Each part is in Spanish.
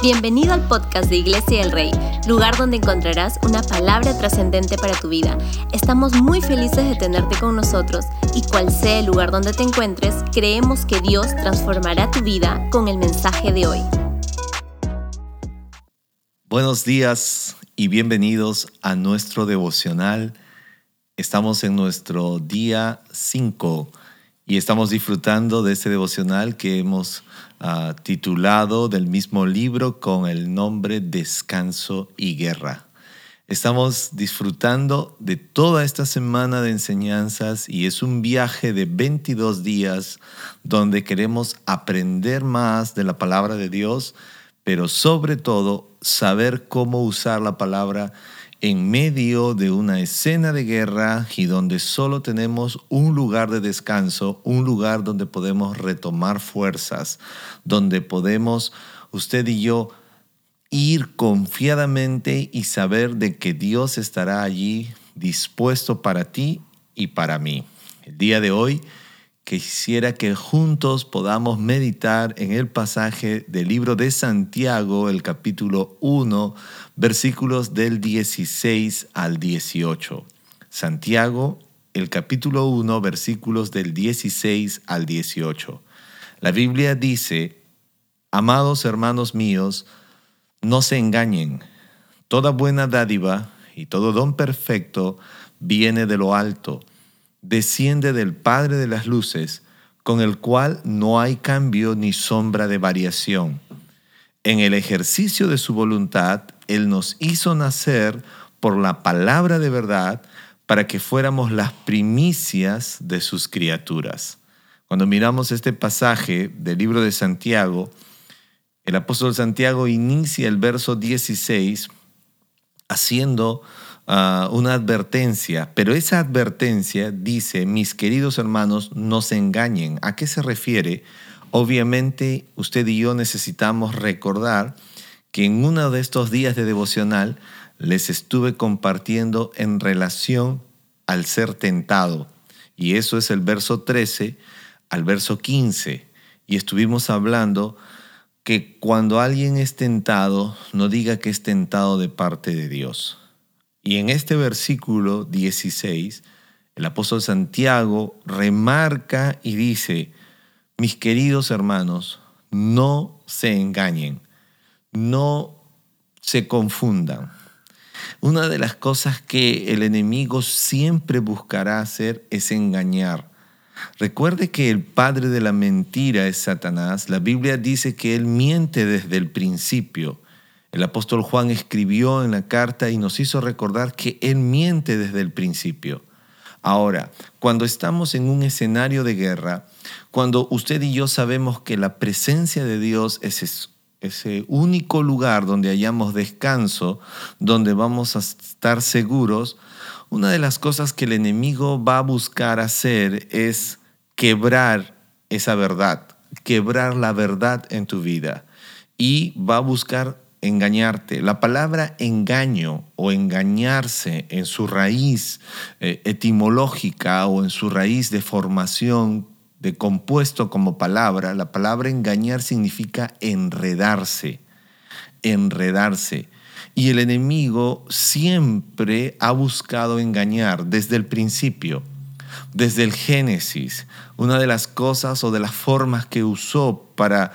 Bienvenido al podcast de Iglesia del Rey, lugar donde encontrarás una palabra trascendente para tu vida. Estamos muy felices de tenerte con nosotros y cual sea el lugar donde te encuentres, creemos que Dios transformará tu vida con el mensaje de hoy. Buenos días y bienvenidos a nuestro devocional. Estamos en nuestro día 5 y estamos disfrutando de este devocional que hemos uh, titulado del mismo libro con el nombre Descanso y Guerra. Estamos disfrutando de toda esta semana de enseñanzas y es un viaje de 22 días donde queremos aprender más de la palabra de Dios, pero sobre todo saber cómo usar la palabra en medio de una escena de guerra y donde solo tenemos un lugar de descanso, un lugar donde podemos retomar fuerzas, donde podemos usted y yo ir confiadamente y saber de que Dios estará allí dispuesto para ti y para mí. El día de hoy quisiera que juntos podamos meditar en el pasaje del libro de Santiago, el capítulo 1, versículos del 16 al 18. Santiago, el capítulo 1, versículos del 16 al 18. La Biblia dice, Amados hermanos míos, no se engañen. Toda buena dádiva y todo don perfecto viene de lo alto desciende del Padre de las Luces, con el cual no hay cambio ni sombra de variación. En el ejercicio de su voluntad, Él nos hizo nacer por la palabra de verdad para que fuéramos las primicias de sus criaturas. Cuando miramos este pasaje del libro de Santiago, el apóstol Santiago inicia el verso 16 haciendo Ah, una advertencia, pero esa advertencia dice, mis queridos hermanos, no se engañen. ¿A qué se refiere? Obviamente usted y yo necesitamos recordar que en uno de estos días de devocional les estuve compartiendo en relación al ser tentado. Y eso es el verso 13 al verso 15. Y estuvimos hablando que cuando alguien es tentado, no diga que es tentado de parte de Dios. Y en este versículo 16, el apóstol Santiago remarca y dice, mis queridos hermanos, no se engañen, no se confundan. Una de las cosas que el enemigo siempre buscará hacer es engañar. Recuerde que el padre de la mentira es Satanás. La Biblia dice que él miente desde el principio. El apóstol Juan escribió en la carta y nos hizo recordar que Él miente desde el principio. Ahora, cuando estamos en un escenario de guerra, cuando usted y yo sabemos que la presencia de Dios es ese único lugar donde hayamos descanso, donde vamos a estar seguros, una de las cosas que el enemigo va a buscar hacer es quebrar esa verdad, quebrar la verdad en tu vida y va a buscar engañarte. La palabra engaño o engañarse en su raíz eh, etimológica o en su raíz de formación de compuesto como palabra, la palabra engañar significa enredarse, enredarse. Y el enemigo siempre ha buscado engañar desde el principio, desde el Génesis. Una de las cosas o de las formas que usó para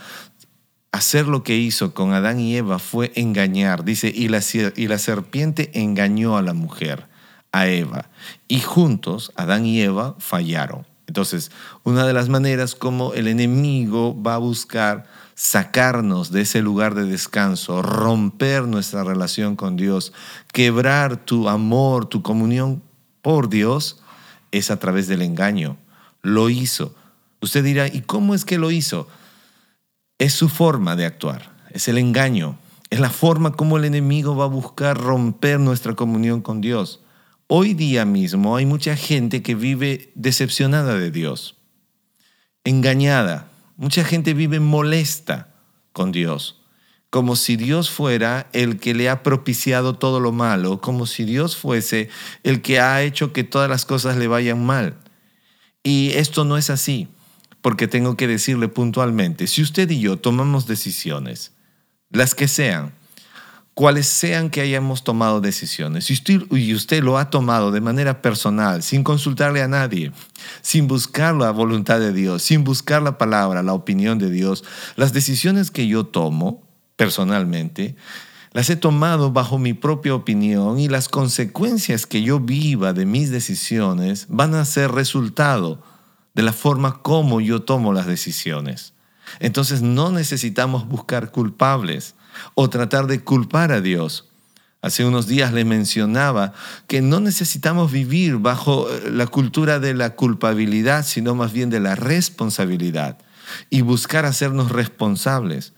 hacer lo que hizo con Adán y Eva fue engañar. Dice, y la, y la serpiente engañó a la mujer, a Eva. Y juntos, Adán y Eva fallaron. Entonces, una de las maneras como el enemigo va a buscar sacarnos de ese lugar de descanso, romper nuestra relación con Dios, quebrar tu amor, tu comunión por Dios, es a través del engaño. Lo hizo. Usted dirá, ¿y cómo es que lo hizo? Es su forma de actuar, es el engaño, es la forma como el enemigo va a buscar romper nuestra comunión con Dios. Hoy día mismo hay mucha gente que vive decepcionada de Dios, engañada. Mucha gente vive molesta con Dios, como si Dios fuera el que le ha propiciado todo lo malo, como si Dios fuese el que ha hecho que todas las cosas le vayan mal. Y esto no es así porque tengo que decirle puntualmente, si usted y yo tomamos decisiones las que sean, cuales sean que hayamos tomado decisiones, usted, y usted lo ha tomado de manera personal, sin consultarle a nadie, sin buscar la voluntad de Dios, sin buscar la palabra, la opinión de Dios, las decisiones que yo tomo personalmente, las he tomado bajo mi propia opinión y las consecuencias que yo viva de mis decisiones van a ser resultado de la forma como yo tomo las decisiones. Entonces no necesitamos buscar culpables o tratar de culpar a Dios. Hace unos días le mencionaba que no necesitamos vivir bajo eh, la cultura de la culpabilidad, sino más bien de la responsabilidad y buscar hacernos responsables.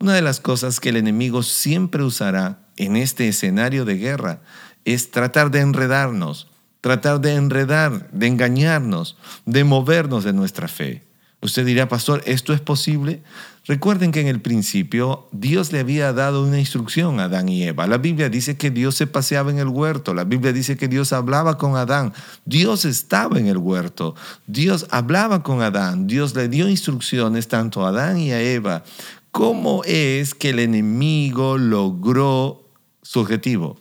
Una de las cosas que el enemigo siempre usará en este escenario de guerra es tratar de enredarnos, tratar de enredar, de engañarnos, de movernos de nuestra fe. Usted dirá, pastor, ¿esto es posible? Recuerden que en el principio Dios le había dado una instrucción a Adán y Eva. La Biblia dice que Dios se paseaba en el huerto. La Biblia dice que Dios hablaba con Adán. Dios estaba en el huerto. Dios hablaba con Adán. Dios le dio instrucciones tanto a Adán y a Eva. ¿Cómo es que el enemigo logró su objetivo?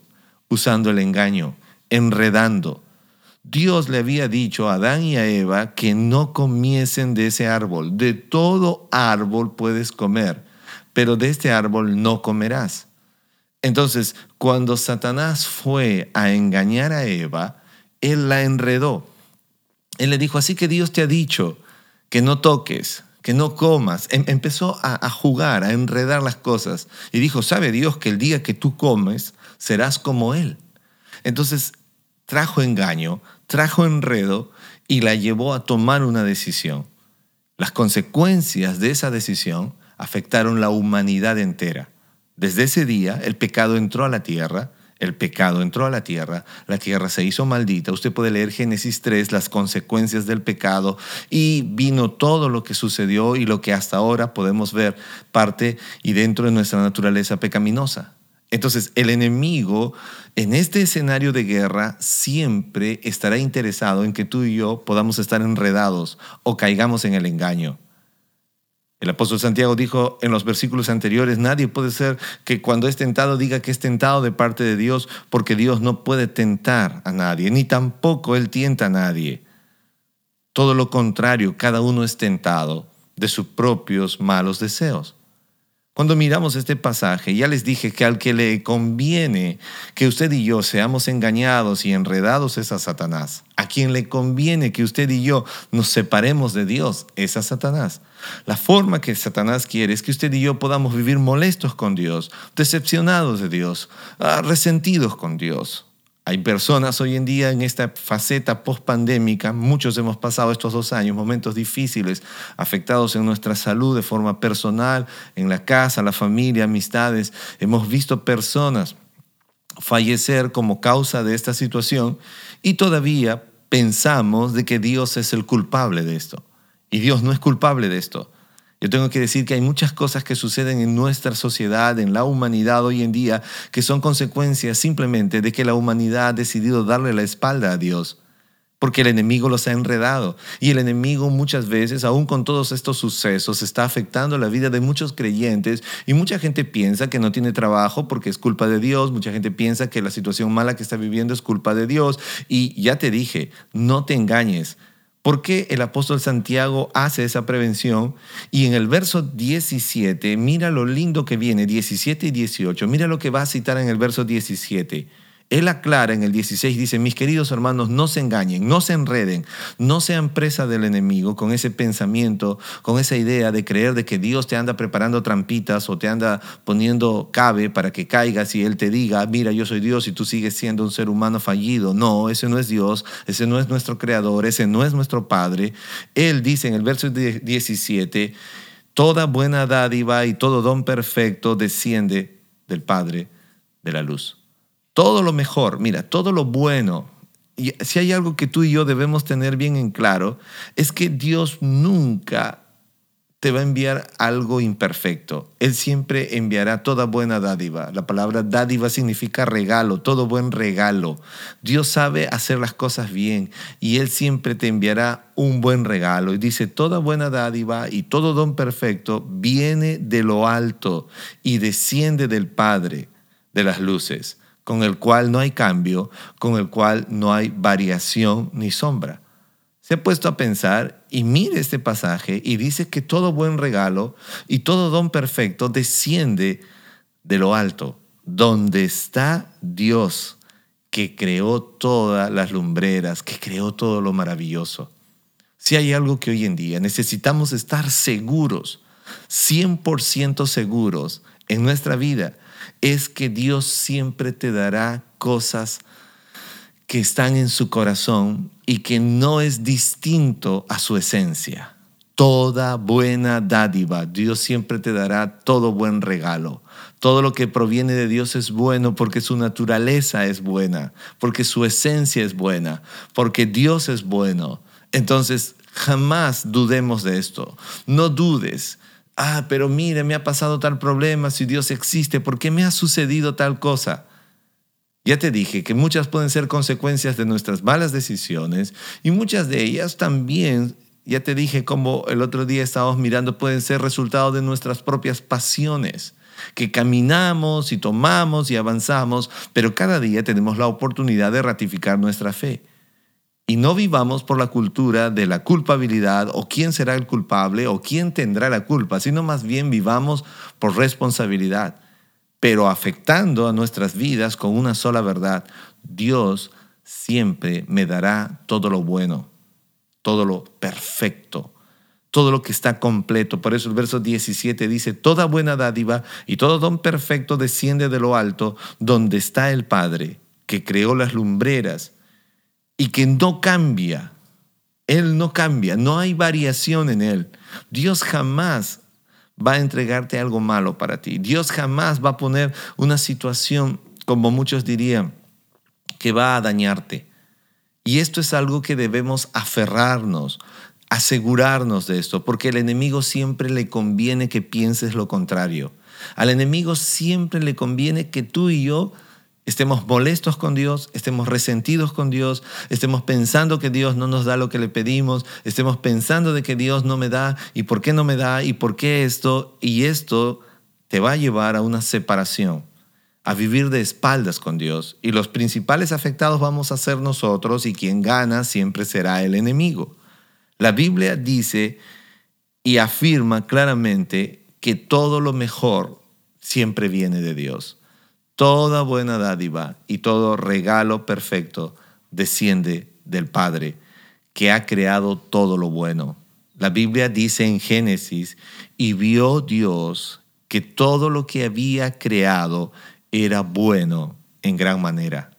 Usando el engaño, enredando, Dios le había dicho a Adán y a Eva que no comiesen de ese árbol. De todo árbol puedes comer, pero de este árbol no comerás. Entonces, cuando Satanás fue a engañar a Eva, él la enredó. Él le dijo, así que Dios te ha dicho que no toques, que no comas. Em, empezó a, a jugar, a enredar las cosas. Y dijo, sabe Dios que el día que tú comes, serás como Él. Entonces, trajo engaño, trajo enredo y la llevó a tomar una decisión. Las consecuencias de esa decisión afectaron la humanidad entera. Desde ese día el pecado entró a la tierra, el pecado entró a la tierra, la tierra se hizo maldita. Usted puede leer Génesis 3, las consecuencias del pecado, y vino todo lo que sucedió y lo que hasta ahora podemos ver parte y dentro de nuestra naturaleza pecaminosa. Entonces, el enemigo en este escenario de guerra siempre estará interesado en que tú y yo podamos estar enredados o caigamos en el engaño. El apóstol Santiago dijo en los versículos anteriores, nadie puede ser que cuando es tentado diga que es tentado de parte de Dios, porque Dios no puede tentar a nadie, ni tampoco Él tienta a nadie. Todo lo contrario, cada uno es tentado de sus propios malos deseos. Cuando miramos este pasaje, ya les dije que al que le conviene que usted y yo seamos engañados y enredados es a Satanás. A quien le conviene que usted y yo nos separemos de Dios es a Satanás. La forma que Satanás quiere es que usted y yo podamos vivir molestos con Dios, decepcionados de Dios, ah, resentidos con Dios. Hay personas hoy en día en esta faceta post-pandémica, muchos hemos pasado estos dos años, momentos difíciles, afectados en nuestra salud de forma personal, en la casa, la familia, amistades. Hemos visto personas fallecer como causa de esta situación y todavía pensamos de que Dios es el culpable de esto. Y Dios no es culpable de esto. Yo tengo que decir que hay muchas cosas que suceden en nuestra sociedad, en la humanidad hoy en día, que son consecuencias simplemente de que la humanidad ha decidido darle la espalda a Dios, porque el enemigo los ha enredado. Y el enemigo muchas veces, aún con todos estos sucesos, está afectando la vida de muchos creyentes y mucha gente piensa que no tiene trabajo porque es culpa de Dios, mucha gente piensa que la situación mala que está viviendo es culpa de Dios. Y ya te dije, no te engañes. ¿Por qué el apóstol Santiago hace esa prevención? Y en el verso 17, mira lo lindo que viene, 17 y 18, mira lo que va a citar en el verso 17. Él aclara en el 16, dice, mis queridos hermanos, no se engañen, no se enreden, no sean presa del enemigo con ese pensamiento, con esa idea de creer de que Dios te anda preparando trampitas o te anda poniendo cabe para que caigas y Él te diga, mira, yo soy Dios y tú sigues siendo un ser humano fallido. No, ese no es Dios, ese no es nuestro creador, ese no es nuestro Padre. Él dice en el verso 17, toda buena dádiva y todo don perfecto desciende del Padre de la luz todo lo mejor, mira, todo lo bueno. Y si hay algo que tú y yo debemos tener bien en claro, es que Dios nunca te va a enviar algo imperfecto. Él siempre enviará toda buena dádiva. La palabra dádiva significa regalo, todo buen regalo. Dios sabe hacer las cosas bien y Él siempre te enviará un buen regalo. Y dice, toda buena dádiva y todo don perfecto viene de lo alto y desciende del Padre de las luces, con el cual no hay cambio, con el cual no hay variación ni sombra se ha puesto a pensar y mire este pasaje y dice que todo buen regalo y todo don perfecto desciende de lo alto, donde está Dios que creó todas las lumbreras, que creó todo lo maravilloso. Si hay algo que hoy en día necesitamos estar seguros, 100% seguros en nuestra vida, es que Dios siempre te dará cosas que están en su corazón y que no es distinto a su esencia. Toda buena dádiva, Dios siempre te dará todo buen regalo. Todo lo que proviene de Dios es bueno porque su naturaleza es buena, porque su esencia es buena, porque Dios es bueno. Entonces, jamás dudemos de esto. No dudes. Ah, pero mire, me ha pasado tal problema, si Dios existe, ¿por qué me ha sucedido tal cosa? Ya te dije que muchas pueden ser consecuencias de nuestras malas decisiones y muchas de ellas también, ya te dije como el otro día estábamos mirando, pueden ser resultado de nuestras propias pasiones que caminamos y tomamos y avanzamos, pero cada día tenemos la oportunidad de ratificar nuestra fe. Y no vivamos por la cultura de la culpabilidad o quién será el culpable o quién tendrá la culpa, sino más bien vivamos por responsabilidad pero afectando a nuestras vidas con una sola verdad. Dios siempre me dará todo lo bueno, todo lo perfecto, todo lo que está completo. Por eso el verso 17 dice, toda buena dádiva y todo don perfecto desciende de lo alto, donde está el Padre, que creó las lumbreras y que no cambia. Él no cambia, no hay variación en Él. Dios jamás va a entregarte algo malo para ti. Dios jamás va a poner una situación, como muchos dirían, que va a dañarte. Y esto es algo que debemos aferrarnos, asegurarnos de esto, porque al enemigo siempre le conviene que pienses lo contrario. Al enemigo siempre le conviene que tú y yo estemos molestos con Dios, estemos resentidos con Dios, estemos pensando que Dios no nos da lo que le pedimos, estemos pensando de que Dios no me da y por qué no me da y por qué esto y esto te va a llevar a una separación, a vivir de espaldas con Dios y los principales afectados vamos a ser nosotros y quien gana siempre será el enemigo. La Biblia dice y afirma claramente que todo lo mejor siempre viene de Dios. Toda buena dádiva y todo regalo perfecto desciende del Padre, que ha creado todo lo bueno. La Biblia dice en Génesis, y vio Dios que todo lo que había creado era bueno en gran manera.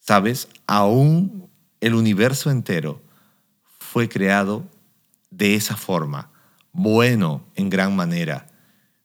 ¿Sabes? Aún el universo entero fue creado de esa forma, bueno en gran manera.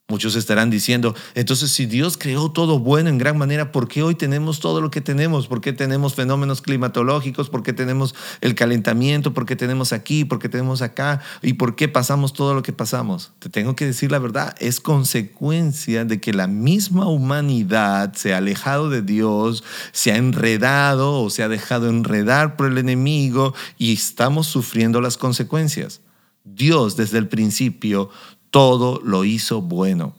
Muchos estarán diciendo, entonces si Dios creó todo bueno en gran manera, ¿por qué hoy tenemos todo lo que tenemos? ¿Por qué tenemos fenómenos climatológicos? ¿Por qué tenemos el calentamiento? ¿Por qué tenemos aquí? ¿Por qué tenemos acá? ¿Y por qué pasamos todo lo que pasamos? Te tengo que decir la verdad, es consecuencia de que la misma humanidad se ha alejado de Dios, se ha enredado o se ha dejado enredar por el enemigo y estamos sufriendo las consecuencias. Dios desde el principio todo lo hizo bueno.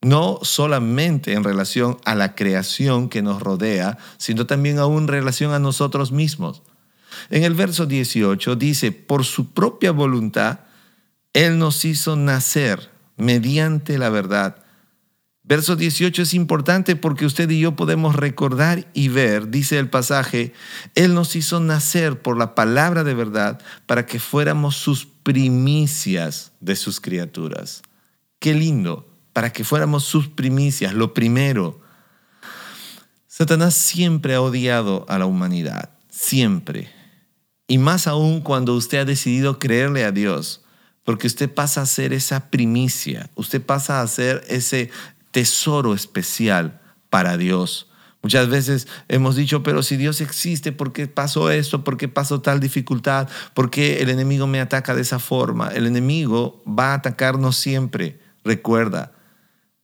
No solamente en relación a la creación que nos rodea, sino también aún en relación a nosotros mismos. En el verso 18 dice, por su propia voluntad, Él nos hizo nacer mediante la verdad. Verso 18 es importante porque usted y yo podemos recordar y ver, dice el pasaje, Él nos hizo nacer por la palabra de verdad para que fuéramos sus primicias de sus criaturas. Qué lindo, para que fuéramos sus primicias, lo primero. Satanás siempre ha odiado a la humanidad, siempre. Y más aún cuando usted ha decidido creerle a Dios, porque usted pasa a ser esa primicia, usted pasa a ser ese tesoro especial para Dios, Muchas veces hemos dicho, pero si Dios existe, ¿por qué pasó esto? ¿Por qué pasó tal dificultad? ¿Por qué el enemigo me ataca de esa forma? El enemigo va a atacarnos siempre. Recuerda,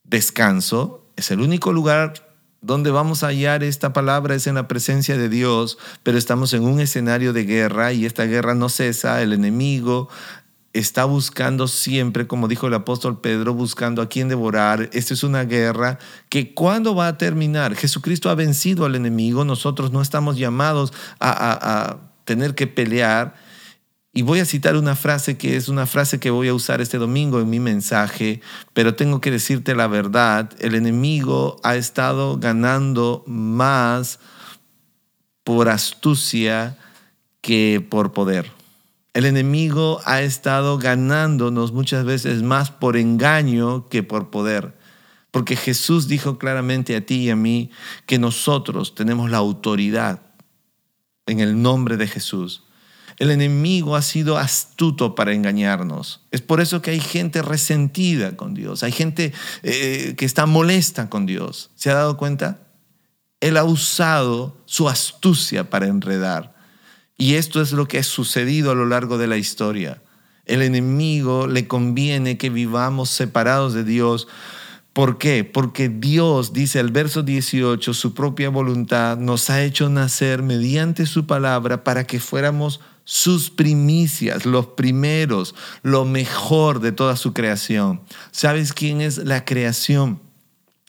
descanso es el único lugar donde vamos a hallar esta palabra es en la presencia de Dios, pero estamos en un escenario de guerra y esta guerra no cesa, el enemigo está buscando siempre, como dijo el apóstol Pedro, buscando a quien devorar. Esta es una guerra que cuando va a terminar, Jesucristo ha vencido al enemigo, nosotros no estamos llamados a, a tener que pelear. Y voy a citar una frase que es una frase que voy a usar este domingo en mi mensaje, pero tengo que decirte la verdad, el enemigo ha estado ganando más por astucia que por poder. El enemigo ha estado ganándonos muchas veces más por engaño que por poder. Porque Jesús dijo claramente a ti y a mí que nosotros tenemos la autoridad en el nombre de Jesús. El enemigo ha sido astuto para engañarnos. Es por eso que hay gente resentida con Dios, hay gente eh, que está molesta con Dios. ¿Se ha dado cuenta? Él ha usado su astucia para enredar. Y esto es lo que ha sucedido a lo largo de la historia. El enemigo le conviene que vivamos separados de Dios. ¿Por qué? Porque Dios, dice el verso 18, su propia voluntad nos ha hecho nacer mediante su palabra para que fuéramos sus primicias, los primeros, lo mejor de toda su creación. ¿Sabes quién es la creación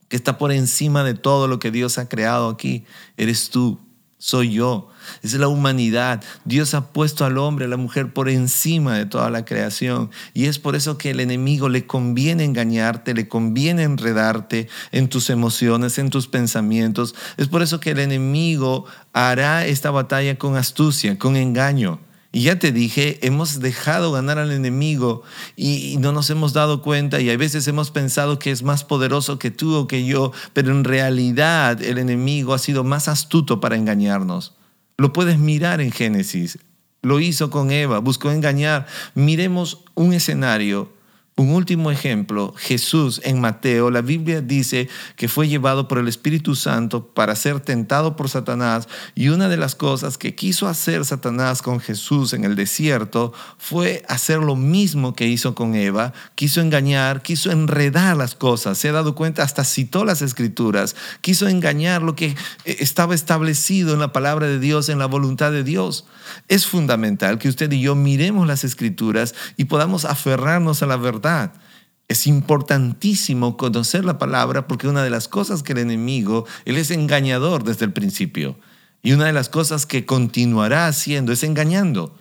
que está por encima de todo lo que Dios ha creado aquí? Eres tú soy yo, es la humanidad. Dios ha puesto al hombre, a la mujer por encima de toda la creación. Y es por eso que el enemigo le conviene engañarte, le conviene enredarte en tus emociones, en tus pensamientos. Es por eso que el enemigo hará esta batalla con astucia, con engaño. Y ya te dije, hemos dejado ganar al enemigo y, no nos hemos dado cuenta y a veces hemos pensado que es más poderoso que tú o que yo, pero en realidad el enemigo ha sido más astuto para engañarnos. Lo puedes mirar en Génesis. Lo hizo con Eva, buscó engañar. Miremos un escenario un último ejemplo, Jesús en Mateo, la Biblia dice que fue llevado por el Espíritu Santo para ser tentado por Satanás y una de las cosas que quiso hacer Satanás con Jesús en el desierto fue hacer lo mismo que hizo con Eva, quiso engañar, quiso enredar las cosas, se ha dado cuenta, hasta citó las escrituras, quiso engañar lo que eh, estaba establecido en la palabra de Dios, en la voluntad de Dios. Es fundamental que usted y yo miremos las escrituras y podamos aferrarnos a la verdad es importantísimo conocer la palabra porque una de las cosas que el enemigo, él es engañador desde el principio. Y una de las cosas que continuará haciendo es engañando.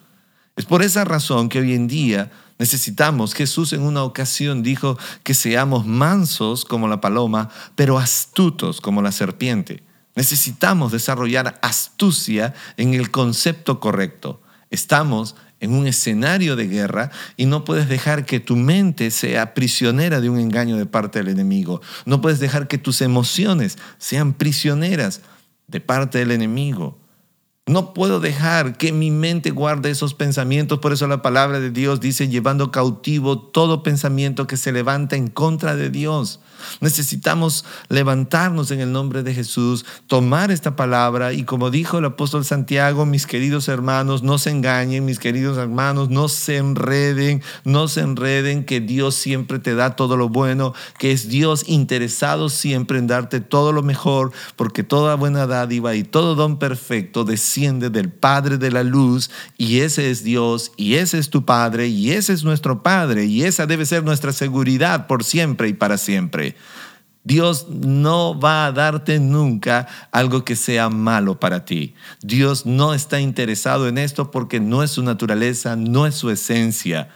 Es por esa razón que hoy en día necesitamos, Jesús en una ocasión dijo que seamos mansos como la paloma, pero astutos como la serpiente. Necesitamos desarrollar astucia en el concepto correcto. Estamos en un escenario de guerra y no puedes dejar que tu mente sea prisionera de un engaño de parte del enemigo. No puedes dejar que tus emociones sean prisioneras de parte del enemigo. No puedo dejar que mi mente guarde esos pensamientos. Por eso la palabra de Dios dice, llevando cautivo todo pensamiento que se levanta en contra de Dios. Necesitamos levantarnos en el nombre de Jesús, tomar esta palabra y como dijo el apóstol Santiago, mis queridos hermanos, no se engañen, mis queridos hermanos, no se enreden, no se enreden, que Dios siempre te da todo lo bueno, que es Dios interesado siempre en darte todo lo mejor, porque toda buena dádiva y todo don perfecto desciende del Padre de la luz y ese es Dios y ese es tu Padre y ese es nuestro Padre y esa debe ser nuestra seguridad por siempre y para siempre. Dios no va a darte nunca algo que sea malo para ti. Dios no está interesado en esto porque no es su naturaleza, no es su esencia.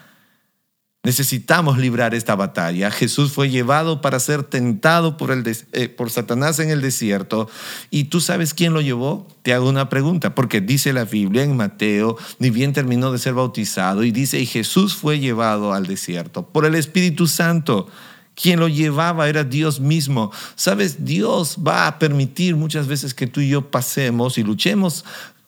Necesitamos librar esta batalla. Jesús fue llevado para ser tentado por, el eh, por Satanás en el desierto. ¿Y tú sabes quién lo llevó? Te hago una pregunta, porque dice la Biblia en Mateo, ni bien terminó de ser bautizado, y dice, y Jesús fue llevado al desierto por el Espíritu Santo. Quien lo llevaba era Dios mismo. Sabes, Dios va a permitir muchas veces que tú y yo pasemos y luchemos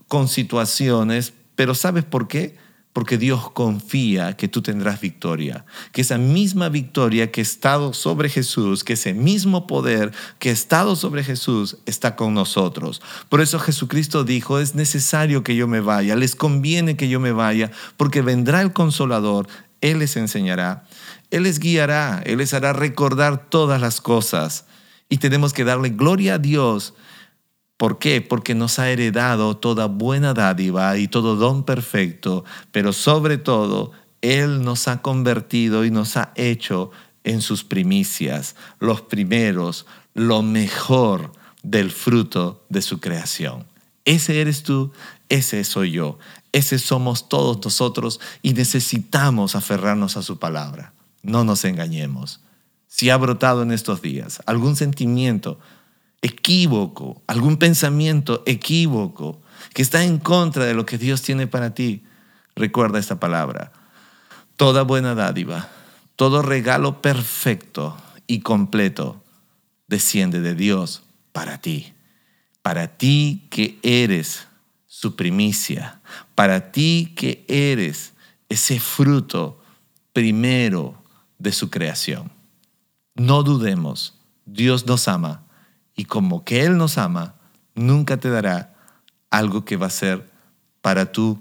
con situaciones, pero ¿sabes por qué? Porque Dios confía que tú tendrás victoria, que esa misma victoria que ha estado sobre Jesús, que ese mismo poder que ha estado sobre Jesús está con nosotros. Por eso Jesucristo dijo, es necesario que yo me vaya, les conviene que yo me vaya, porque vendrá el consolador, Él les enseñará, Él les guiará, Él les hará recordar todas las cosas. Y tenemos que darle gloria a Dios ¿Por qué? Porque nos ha heredado toda buena dádiva y todo don perfecto, pero sobre todo Él nos ha convertido y nos ha hecho en sus primicias, los primeros, lo mejor del fruto de su creación. Ese eres tú, ese soy yo, ese somos todos nosotros y necesitamos aferrarnos a su palabra. No nos engañemos. Si ha brotado en estos días algún sentimiento, equívoco, algún pensamiento equívoco que está en contra de lo que Dios tiene para ti, recuerda esta palabra. Toda buena dádiva, todo regalo perfecto y completo desciende de Dios para ti. Para ti que eres su primicia, para ti que eres ese fruto primero de su creación. No dudemos, Dios nos ama y como que Él nos ama, nunca te dará algo que va a ser para tu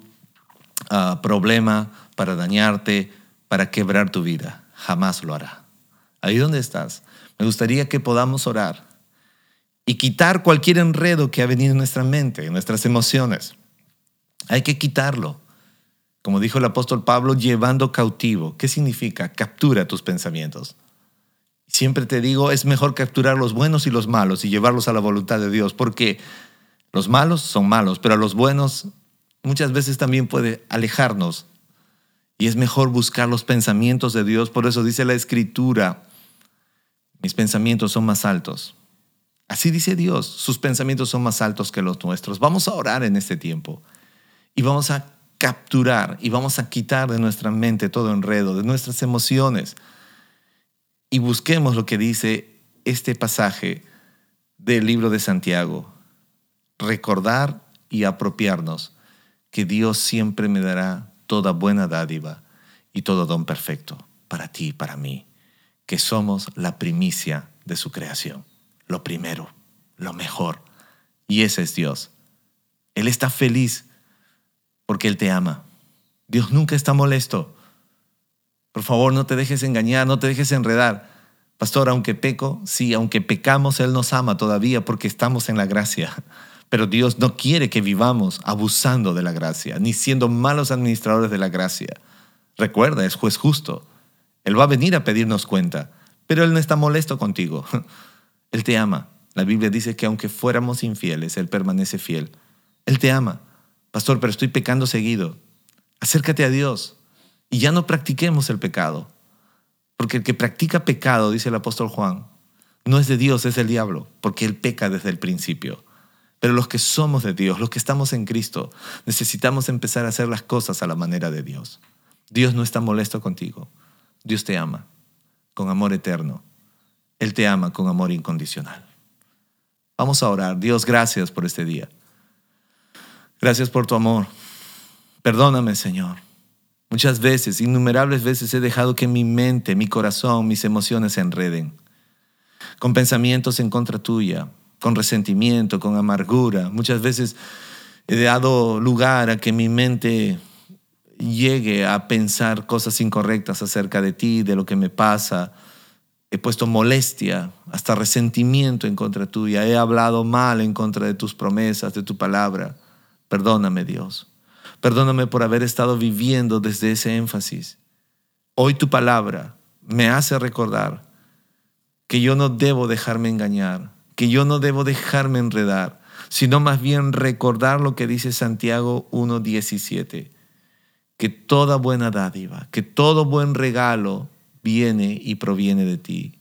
ah, problema, para dañarte, para quebrar tu vida. Jamás lo hará. Ahí donde estás, me gustaría que podamos orar y quitar cualquier enredo que ha venido en nuestra mente, en nuestras emociones. Hay que quitarlo. Como dijo el apóstol Pablo, llevando cautivo. ¿Qué significa? Captura tus pensamientos. Siempre te digo, es mejor capturar los buenos y los malos y llevarlos a la voluntad de Dios, porque los malos son malos, pero a los buenos muchas veces también puede alejarnos. Y es mejor buscar los pensamientos de Dios. Por eso dice la Escritura, mis pensamientos son más altos. Así dice Dios, sus pensamientos son más altos que los nuestros. Vamos a orar en este tiempo y vamos a capturar y vamos a quitar de nuestra mente todo enredo, de nuestras emociones y busquemos lo que dice este pasaje del libro de Santiago. Recordar y apropiarnos que Dios siempre me dará toda buena dádiva y todo don perfecto para ti y para mí, que somos la primicia de su creación, lo primero, lo mejor. Y ese es Dios. Él está feliz porque Él te ama. Dios nunca está molesto por favor, no te dejes engañar, no te dejes enredar. Pastor, aunque peco, sí, aunque pecamos, Él nos ama todavía porque estamos en la gracia. Pero Dios no quiere que vivamos abusando de la gracia, ni siendo malos administradores de la gracia. Recuerda, es juez justo. Él va a venir a pedirnos cuenta, pero Él no está molesto contigo. Él te ama. La Biblia dice que aunque fuéramos infieles, Él permanece fiel. Él te ama. Pastor, pero estoy pecando seguido. Acércate a Dios y ya no practiquemos el pecado. Porque el que practica pecado, dice el apóstol Juan, no es de Dios, es del diablo, porque él peca desde el principio. Pero los que somos de Dios, los que estamos en Cristo, necesitamos empezar a hacer las cosas a la manera de Dios. Dios no está molesto contigo. Dios te ama con amor eterno. Él te ama con amor incondicional. Vamos a orar. Dios, gracias por este día. Gracias por tu amor. Perdóname, Señor Muchas veces, innumerables veces he dejado que mi mente, mi corazón, mis emociones se enreden con pensamientos en contra tuya, con resentimiento, con amargura. Muchas veces he dado lugar a que mi mente llegue a pensar cosas incorrectas acerca de ti, de lo que me pasa. He puesto molestia, hasta resentimiento en contra tuya. He hablado mal en contra de tus promesas, de tu palabra. Perdóname, Dios. Perdóname por haber estado viviendo desde ese énfasis. Hoy tu palabra me hace recordar que yo no debo dejarme engañar, que yo no debo dejarme enredar, sino más bien recordar lo que dice Santiago 1.17, que toda buena dádiva, que todo buen regalo viene y proviene de ti.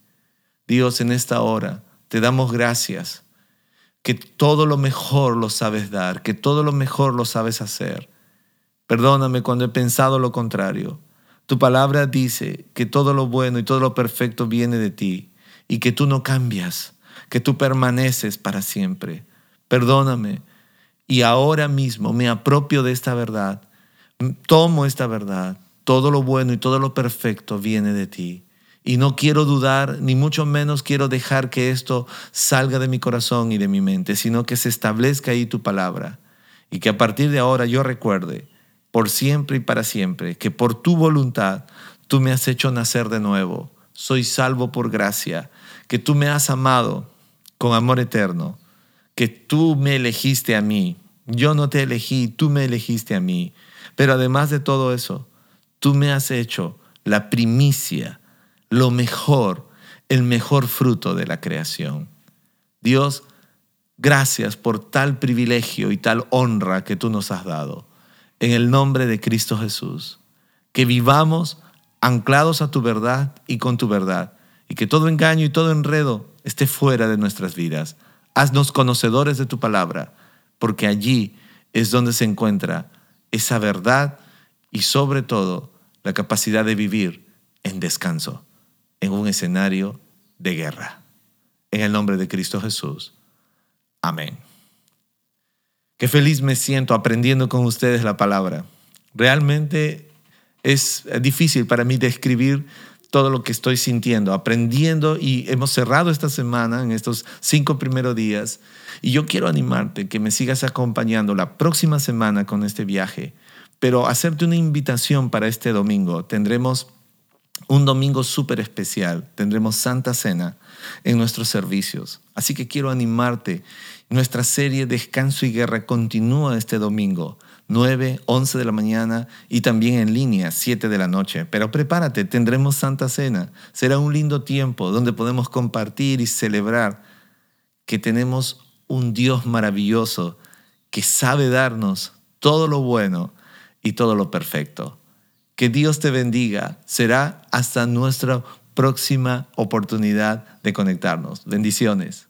Dios, en esta hora te damos gracias, que todo lo mejor lo sabes dar, que todo lo mejor lo sabes hacer. Perdóname cuando he pensado lo contrario. Tu palabra dice que todo lo bueno y todo lo perfecto viene de ti y que tú no cambias, que tú permaneces para siempre. Perdóname y ahora mismo me apropio de esta verdad. tomo esta verdad. Todo lo bueno y todo lo perfecto viene de ti. Y no quiero dudar, ni mucho menos quiero dejar que esto salga de mi corazón y de mi mente, sino que se establezca ahí tu palabra. Y que a partir de ahora yo recuerde, por siempre y para siempre, que por tu voluntad tú me has hecho nacer de nuevo. Soy salvo por gracia, que tú me has amado con amor eterno, que tú me elegiste a mí. Yo no te elegí, tú me elegiste a mí. Pero además de todo eso, tú me has hecho la primicia lo mejor, el mejor fruto de la creación. Dios, gracias por tal privilegio y tal honra que tú nos has dado. En el nombre de Cristo Jesús, que vivamos anclados a tu verdad y con tu verdad, y que todo engaño y todo enredo esté fuera de nuestras vidas. Haznos conocedores de tu palabra, porque allí es donde se encuentra esa verdad y sobre todo la capacidad de vivir en descanso en un escenario de guerra. En el nombre de Cristo Jesús. Amén. Qué feliz me siento aprendiendo con ustedes la palabra. Realmente es difícil para mí describir todo lo que estoy sintiendo, aprendiendo y hemos cerrado esta semana en estos cinco primeros días y yo quiero animarte que me sigas acompañando la próxima semana con este viaje, pero hacerte una invitación para este domingo. Tendremos un domingo súper especial. Tendremos Santa Cena en nuestros servicios. Así que quiero animarte. Nuestra serie Descanso y Guerra continúa este domingo, 9, 11 de la mañana y también en línea, 7 de la noche. Pero prepárate, tendremos Santa Cena. Será un lindo tiempo donde podemos compartir y celebrar que tenemos un Dios maravilloso que sabe darnos todo lo bueno y todo lo perfecto. Que Dios te bendiga. Será hasta nuestra próxima oportunidad de conectarnos. Bendiciones.